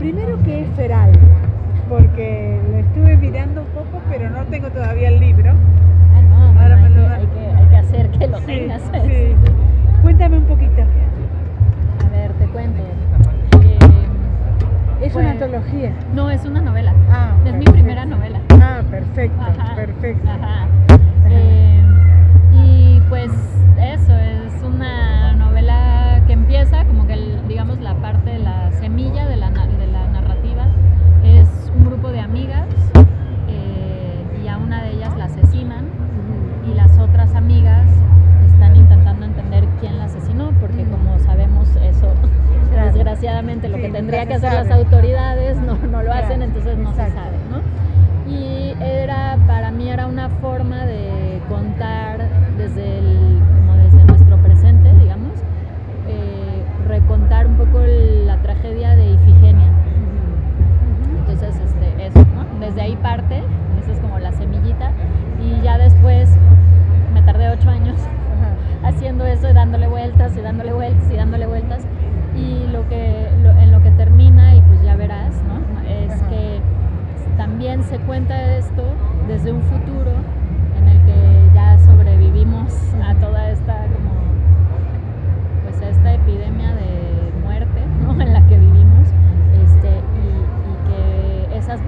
primero, ¿qué es Feral? Porque lo estuve mirando un poco, pero no tengo todavía el libro. Ah, no, Ahora no, me hay, lo que, hay, que, hay que hacer que lo Sí, tengas. sí. Cuéntame un poquito. A ver, te cuento. Eh, Es Pues- una antología. no, es una novela. Ah, es mi primera novela. Ah, perfecto, Ajá, perfecto. ajá. Eh, y pues Lo Sí, que tendría se que hacer sabe. las autoridades no, no lo hacen, entonces no se exacto. sabe, ¿no? Y era, para mí era una forma de contar desde el, como desde nuestro presente, digamos, eh, recontar un poco la tragedia de Ifigenia. Entonces, este, eso, ¿no? Desde ahí parte, esa es como la semillita, y ya después me tardé ocho años haciendo eso y dándole vueltas y dándole vueltas y dándole vueltas, y lo que, lo- en lo que termina, y pues ya verás, ¿no? Es Ajá. que también se cuenta esto desde un futuro en el que ya sobrevivimos a toda esta como pues a esta epidemia de muerte ¿no? en la que vivimos este, y, y que esas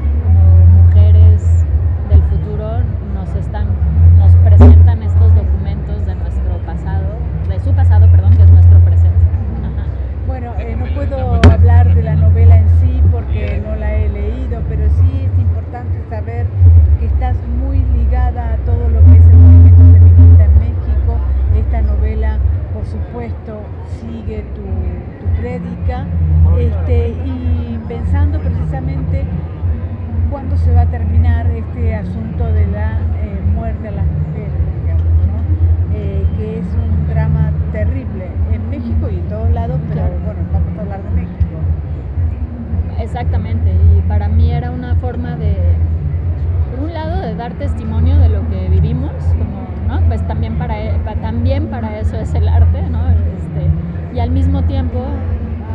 y al mismo tiempo,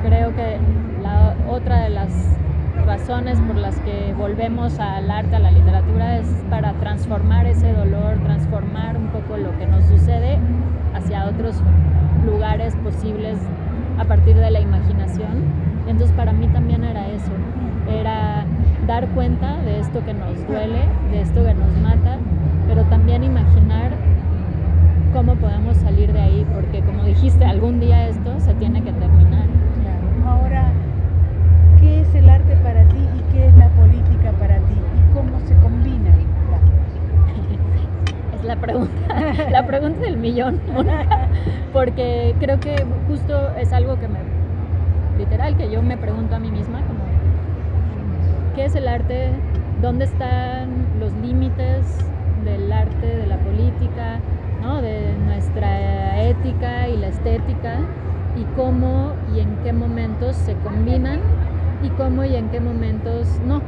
creo que la otra de las razones por las que volvemos al arte, a la literatura, es para transformar ese dolor, transformar un poco lo que nos sucede hacia otros lugares posibles a partir de la imaginación. Entonces para mí también era eso, era dar cuenta de esto que nos duele, de esto que nos mata, pero también imaginar cómo podemos salir de ahí, porque como dijiste, algún día esto se tiene que terminar. Claro. Ahora, ¿qué es el arte para ti y qué es la política para ti? ¿Y cómo se dos? Es la pregunta, la pregunta del millón, porque creo que justo es algo que me, literal, que yo me pregunto a mí misma, como, ¿qué es el arte? ¿Dónde están los límites del arte, de la política, de nuestra ética y la estética? Y cómo y en qué momentos se combinan y cómo y en qué momentos no.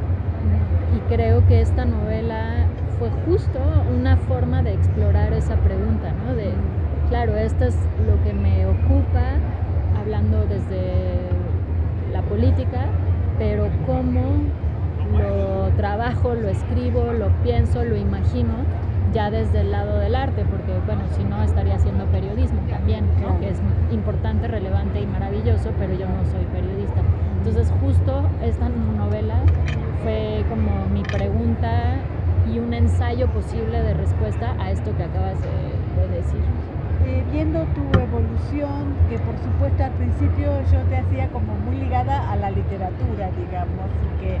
Y creo que esta novela fue justo una forma de explorar esa pregunta. De, claro, esto es lo que me ocupa, hablando desde la política, pero cómo lo trabajo, lo escribo, lo pienso, lo imagino ya desde el lado del arte, porque bueno, si no estaría haciendo periodismo también, ¿no? Claro. que es importante, relevante y maravilloso, pero yo no soy periodista. Entonces justo esta novela fue como mi pregunta y un ensayo posible de respuesta a esto que acabas de, de decir. Eh, viendo tu evolución, que por supuesto al principio yo te hacía como muy ligada a la literatura, digamos, y que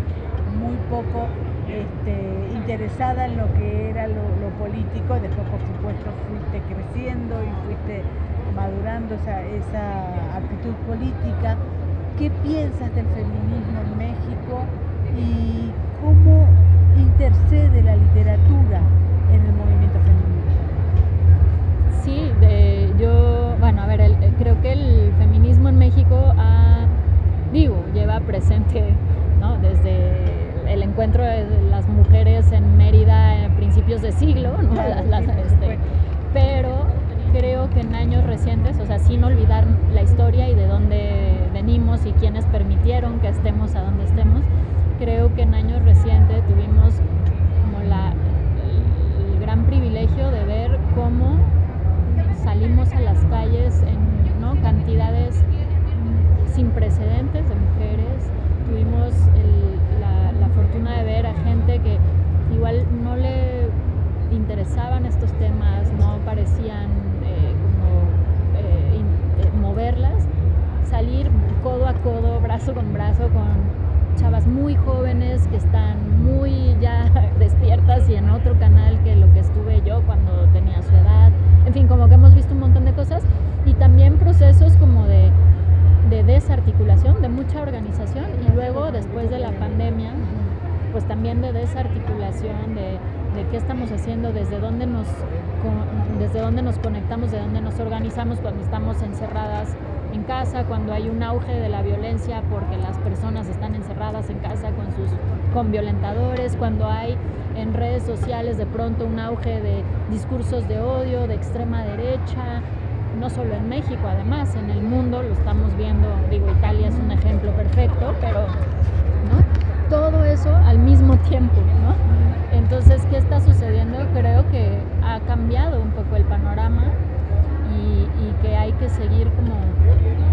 muy poco este, interesada en lo que era lo, lo político, después por supuesto fuiste creciendo y fuiste madurando esa, esa actitud política. ¿Qué piensas del feminismo en México y cómo intercede la literatura en el movimiento feminista? Sí, de, yo, bueno, a ver, el- creo que el feminismo en México ha, digo, lleva presente, ¿no? Desde el encuentro de las mujeres en Mérida a principios de siglo, este, pero creo que en años recientes, o sea, sin olvidar la historia y de dónde venimos y quienes permitieron que estemos a donde estemos. Creo que en años recientes tuvimos como la, el, gran privilegio de ver cómo salimos a las calles en ¿no? cantidades sin precedentes de mujeres. Tuvimos la, la fortuna de ver a gente que igual no le interesaban estos temas, no parecían eh, como eh, eh, moverlas, salir codo a codo, brazo con brazo con chavas muy jóvenes que están muy ya despiertas y en otro canal que lo que estuve yo cuando tenía su edad. En fin, como que hemos visto un montón de cosas y también procesos como de, de desarticulación, de mucha organización y luego después de la pandemia, también de desarticulación, de de qué estamos haciendo, desde dónde nos, desde dónde nos conectamos, de dónde nos organizamos cuando estamos encerradas en casa, cuando hay un auge de la violencia porque las personas están encerradas en casa con sus con violentadores, cuando hay en redes sociales de pronto un auge de discursos de odio, de extrema derecha, no solo en México, además en el mundo lo estamos viendo, digo, Italia es un ejemplo perfecto, pero todo eso al mismo tiempo, ¿no? Entonces, ¿qué está sucediendo? Creo que ha cambiado un poco el panorama y, que hay que seguir como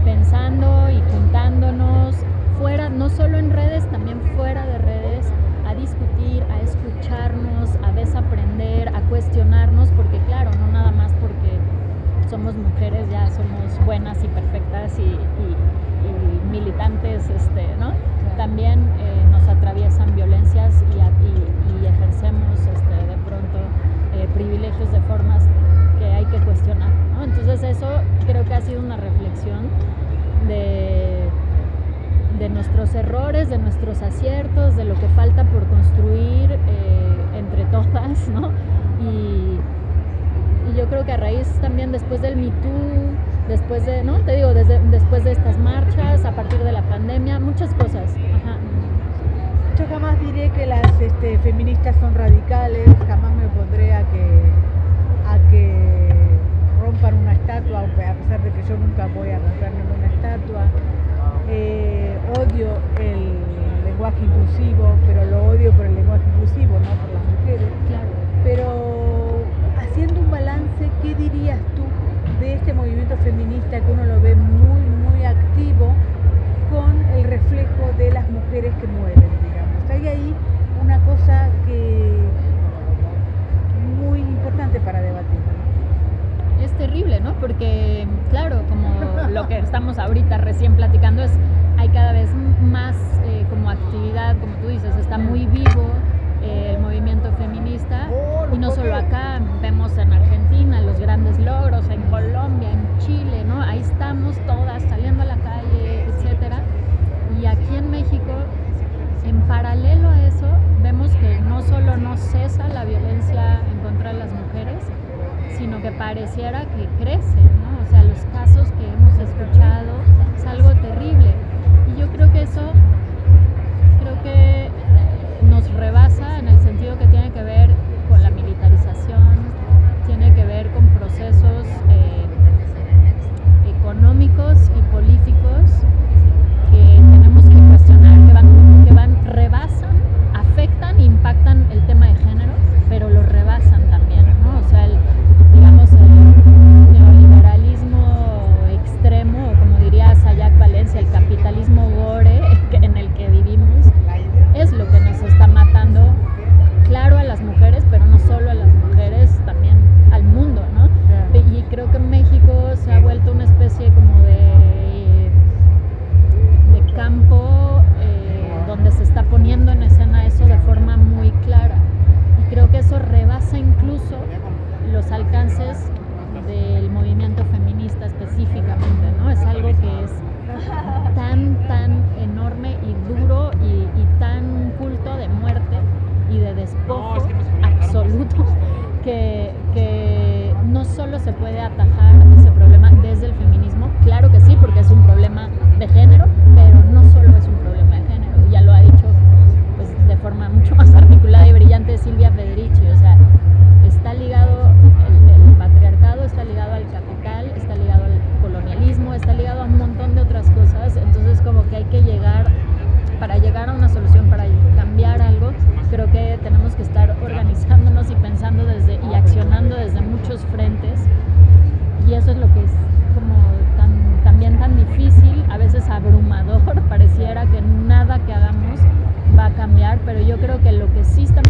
pensando y juntándonos fuera, no solo en redes, también fuera de redes, a discutir, a escucharnos, a desaprender, a cuestionarnos, porque claro, no nada más porque somos mujeres ya somos buenas y perfectas y, militantes, este, ¿no? También eh, nos atraviesan violencias y, ejercemos este, de pronto eh, privilegios de formas que hay que cuestionar. Entonces eso creo que ha sido una reflexión de, de nuestros errores, de nuestros aciertos, de lo que falta por construir eh, entre todas. Y, y, yo creo que a raíz también después del Me después de, ¿no? Te digo, desde, después de estas marchas, a partir de la pandemia, muchas cosas. Ajá. Yo jamás diré que las este, feministas son radicales, jamás me opondré a que, a que rompan una estatua, a pesar de que yo nunca voy a romper ninguna estatua. Eh, odio el lenguaje inclusivo, pero lo odio por el lenguaje inclusivo, no por las mujeres. Claro. Pero haciendo un balance, ¿qué dirías tú de este movimiento feminista que uno lo ve muy, muy activo con el reflejo de las mujeres que mueren? hay ahí una cosa que muy importante para debatir. Es terrible, ¿no? Porque, claro, como lo que estamos ahorita recién platicando es, hay cada vez más eh, como actividad, como tú dices, está muy vivo estamos todas saliendo a la calle, etcétera. Y aquí en México en paralelo a eso, vemos que no solo no cesa la violencia en contra de las mujeres, sino que pareciera que crece, ¿no? O sea, los casos que hemos escuchado es algo terrible. Y yo creo que eso, creo que nos rebasa en el sentido que tiene que ver que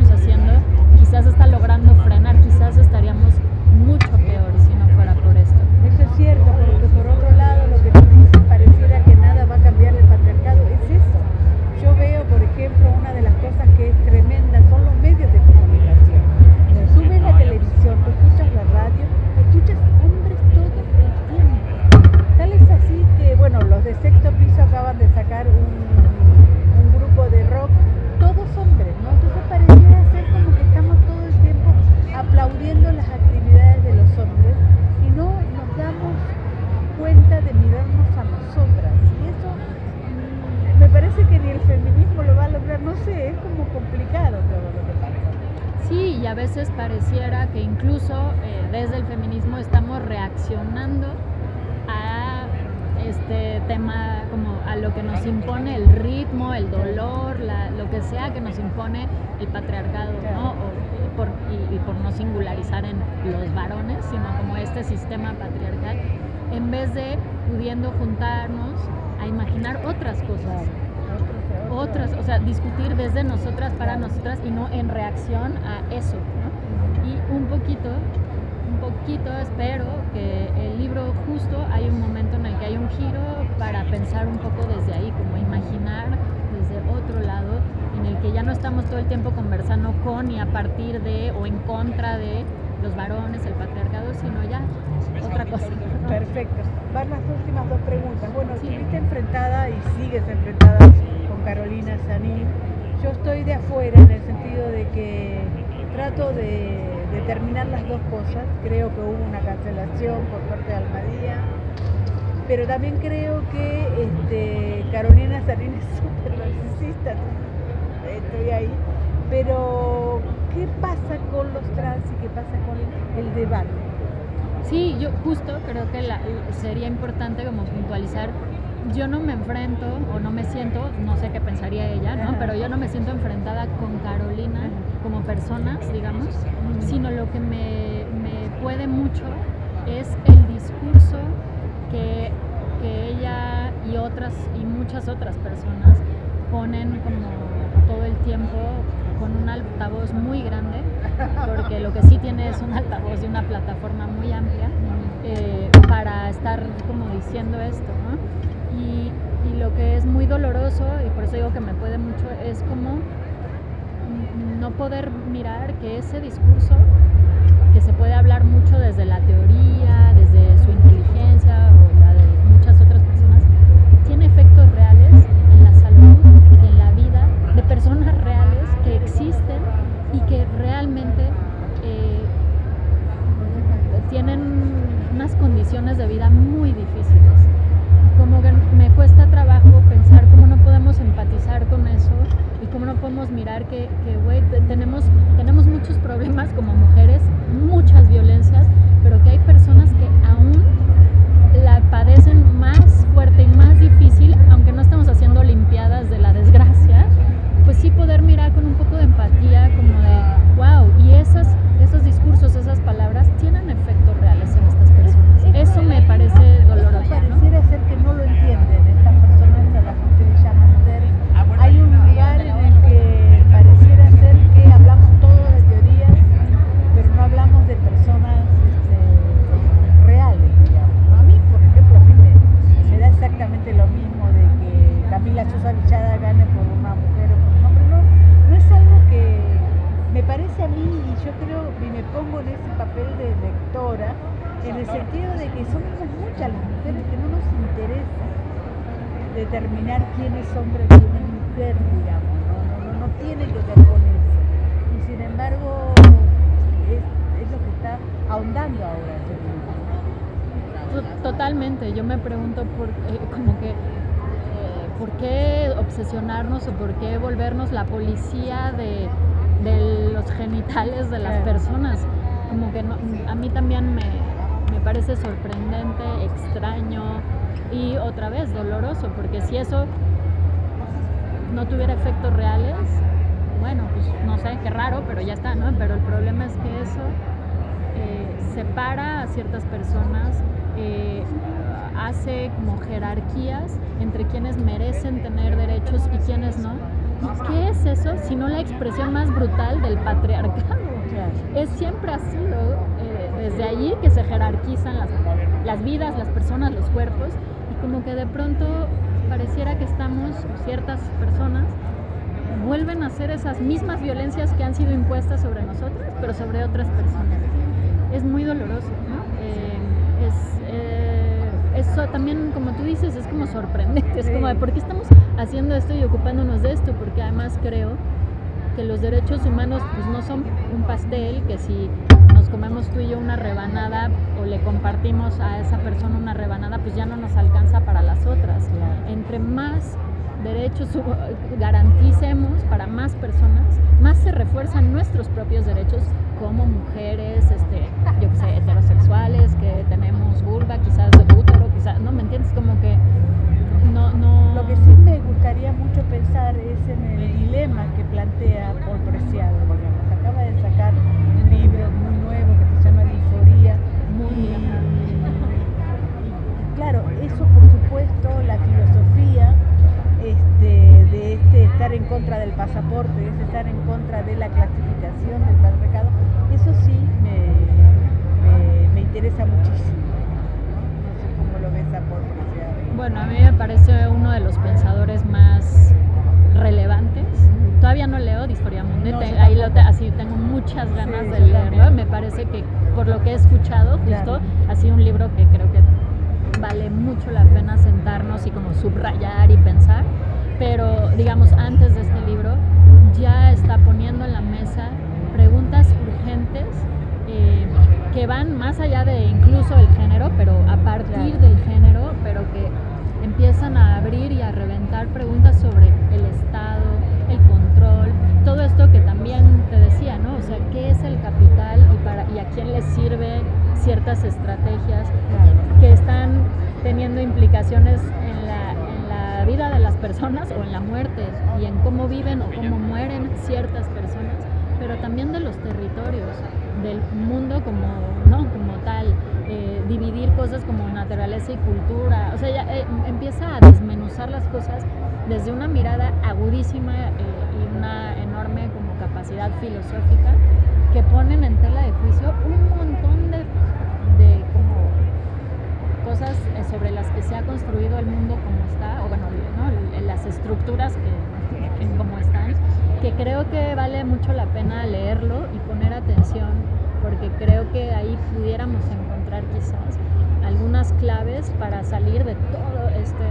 feminismo lo va a lograr, no sé, es como complicado todo lo que pasa. Sí, y a veces pareciera que incluso eh, desde el feminismo estamos reaccionando a este tema, como a lo que nos impone el ritmo, el dolor, la- lo que sea que nos impone el patriarcado, ¿no? O, y por, y, y por no singularizar en los varones, sino como este sistema patriarcal, en vez de pudiendo juntarnos a imaginar otras cosas otras, o sea, discutir desde nosotras para nosotras y no en reacción a eso, ¿no? Y un poquito, un poquito espero que el libro justo hay un momento en el que hay un giro para pensar un poco desde ahí, como imaginar desde otro lado, en el que ya no estamos todo el tiempo conversando con y a partir de o en contra de los varones, el patriarcado, sino ya otra cosa. Perfecto. Van las últimas dos preguntas. Bueno, Sí. estuviste enfrentada y sigues enfrentada Carolina Sanín. Yo estoy de afuera en el sentido de que trato de determinar las dos cosas. Creo que hubo una cancelación por parte de Almadía, pero también creo que este, Carolina Sanín es súper narcisista. Estoy ahí. Pero, ¿qué pasa con los trans y qué pasa con el debate? Sí, yo justo creo que sería importante como puntualizar. Yo no me enfrento o no me siento, no sé qué pensaría ella, ¿no? Pero yo no me siento enfrentada con Carolina como personas, digamos, sino lo que me, me puede mucho es el discurso que, que ella y otras y muchas otras personas ponen como todo el tiempo con un altavoz muy grande, porque lo que sí tiene es un altavoz y una plataforma muy amplia eh, para estar como diciendo esto, ¿no? Y, lo que es muy doloroso, y por eso digo que me puede mucho, es como no poder mirar que ese discurso, que se puede hablar mucho desde la teoría, desde su inteligencia o la de muchas otras personas, tiene efectos reales en la salud en la vida de personas reales que existen y que realmente eh, tienen unas condiciones de vida muy difíciles. Como me cuesta trabajo pensar cómo no podemos empatizar con eso y cómo no podemos mirar que, güey, te- tenemos, tenemos muchos problemas como mujeres, muchas violencias, pero que hay personas que aún la padecen más fuerte y más difícil, aunque no estamos haciendo limpiadas de la desgracia, pues sí poder mirar con un poco de empatía, como de, wow, y esas, esos discursos, esas palabras tienen efectos que somos muchas las mujeres que no nos interesa determinar quién es hombre y quién es mujer, digamos, no, no, no, no tiene que ver con eso. Y sin embargo, es, es lo que está ahondando ahora Totalmente, yo me pregunto por, eh, como que, eh, ¿por qué obsesionarnos o por qué volvernos la policía de, de los genitales de las personas? Como que no- a mí también me, me parece sorprendente, extraño y otra vez doloroso, porque si eso no tuviera efectos reales, bueno, pues no sé, qué raro, pero ya está, ¿no? Pero el problema es que eso eh, separa a ciertas personas, eh, hace como jerarquías entre quienes merecen tener derechos y quienes no. ¿Y qué es eso si no la expresión más brutal del patriarcado? Es siempre ha sido desde allí que se jerarquizan las, las vidas, las personas, los cuerpos y como que de pronto pareciera que estamos, ciertas personas, vuelven a hacer esas mismas violencias que han sido impuestas sobre nosotras, pero sobre otras personas. Es muy doloroso, ¿no? Eh, es, eh, eso también, como tú dices, es como sorprendente, es como de por qué estamos haciendo esto y ocupándonos de esto, porque además creo que los derechos humanos pues no son un pastel, que si nos comemos tú y yo una rebanada o le compartimos a esa persona una rebanada, pues ya no nos alcanza para las otras. Entre más derechos garanticemos para más personas, más se refuerzan nuestros propios derechos como mujeres, este, yo No leo Disforia Mundi, No, te- ahí lo te- así tengo muchas ganas Sí, de leerlo. Me parece que por lo que he escuchado, justo, Claro. ha sido un libro que creo que vale mucho la pena sentarnos y como subrayar y pensar. Pero digamos, antes de este libro, ya está poniendo en la mesa preguntas urgentes eh, que van más allá de incluso el género, pero a partir Claro. del género, pero que empiezan a abrir y a reventar preguntas sobre el Estado, todo esto que también te decía, ¿no? O sea, ¿qué es el capital y, para, y a quién le sirve ciertas estrategias que están teniendo implicaciones en la, en la vida de las personas o en la muerte y en cómo viven o cómo mueren ciertas personas, pero también de los territorios, del mundo como, ¿no? como tal, eh, dividir cosas como naturaleza y cultura, o sea, ya, eh, empieza a desmenuzar las cosas desde una mirada agudísima eh, y una capacidad filosófica que ponen en tela de juicio un montón de, de como cosas eh, sobre las que se ha construido el mundo como está, o bueno, ¿no? las estructuras que, que como están, que creo que vale mucho la pena leerlo y poner atención, porque creo que ahí pudiéramos encontrar quizás algunas claves para salir de todo este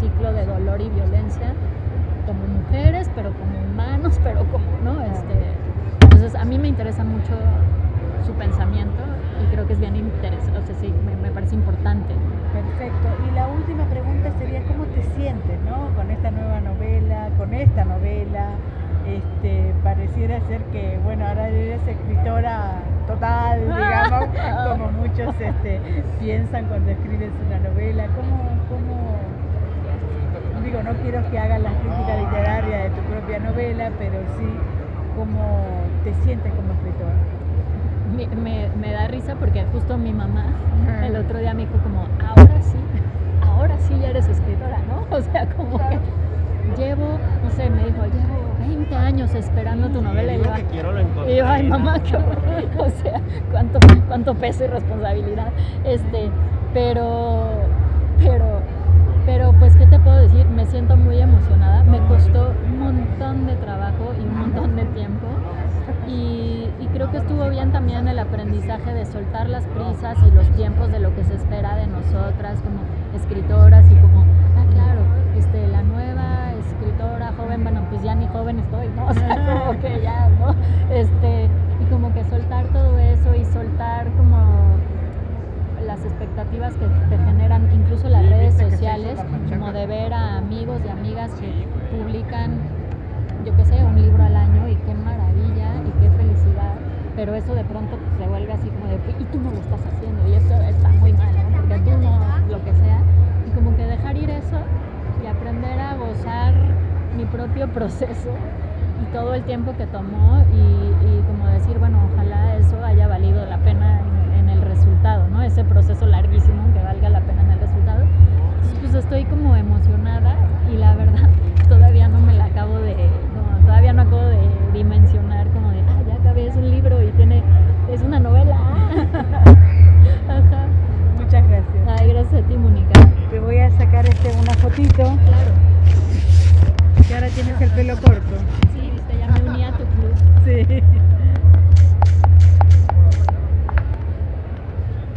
ciclo de dolor y violencia como mujeres, pero como humanos, pero como, ¿no? Este, entonces a mí me interesa mucho su pensamiento y creo que es bien interesante, o sea, sí, me, me parece importante. Perfecto. Y la última pregunta sería, ¿cómo te sientes, no? Con esta nueva novela, con esta novela. Este, pareciera ser que, bueno, ahora eres escritora total, digamos, como muchos este, piensan cuando escribes una novela. ¿Cómo, cómo, quiero que hagas la crítica literaria de tu propia novela, pero sí, ¿cómo te sientes como escritora? Me, me- me da risa porque justo mi mamá el otro día me dijo como, ahora sí, ahora sí ya eres escritora, ¿no? O sea, como que llevo, no sé, me dijo, llevo 20 años esperando tu novela y yo, que quiero lo encontré. Y yo, ay mamá, qué horror. o sea, cuánto, cuánto peso y responsabilidad. Este, pero, pero, pero, pues, ¿qué te puedo decir? Me siento muy emocionada. Me costó un montón de trabajo y un montón de tiempo. Y, creo que estuvo bien también el aprendizaje de soltar las prisas y los tiempos de lo que se espera de nosotras como escritoras y como, ah, claro, este, la nueva escritora joven, bueno, pues ya ni joven estoy, ¿no? O sea, como que ya, ¿no? Este, y como que soltar todo eso y soltar como las expectativas que te generan incluso las Sí, redes sociales, como de ver a amigos y amigas que publican, yo qué sé, un libro al año y qué maravilla y qué felicidad, pero eso de pronto pues, se vuelve así como de, y tú no lo estás haciendo y eso está muy mal, ¿no? porque tú no, lo que sea, y como que dejar ir eso y aprender a gozar mi propio proceso y todo el tiempo que tomó y, y como decir, bueno, ojalá eso haya valido la pena resultado, ¿no? Ese proceso larguísimo que valga la pena en el resultado. Entonces, pues estoy como emocionada y la verdad todavía no me la acabo de, no, todavía no acabo de dimensionar como de, ah, ya acabé, es un libro y tiene, es una novela. Ajá. Muchas gracias. Ay, gracias a ti, Mónica. Te voy a sacar este, una fotito. Claro. Que ahora tienes el pelo corto. Sí, viste, ya me uní a tu club. Sí.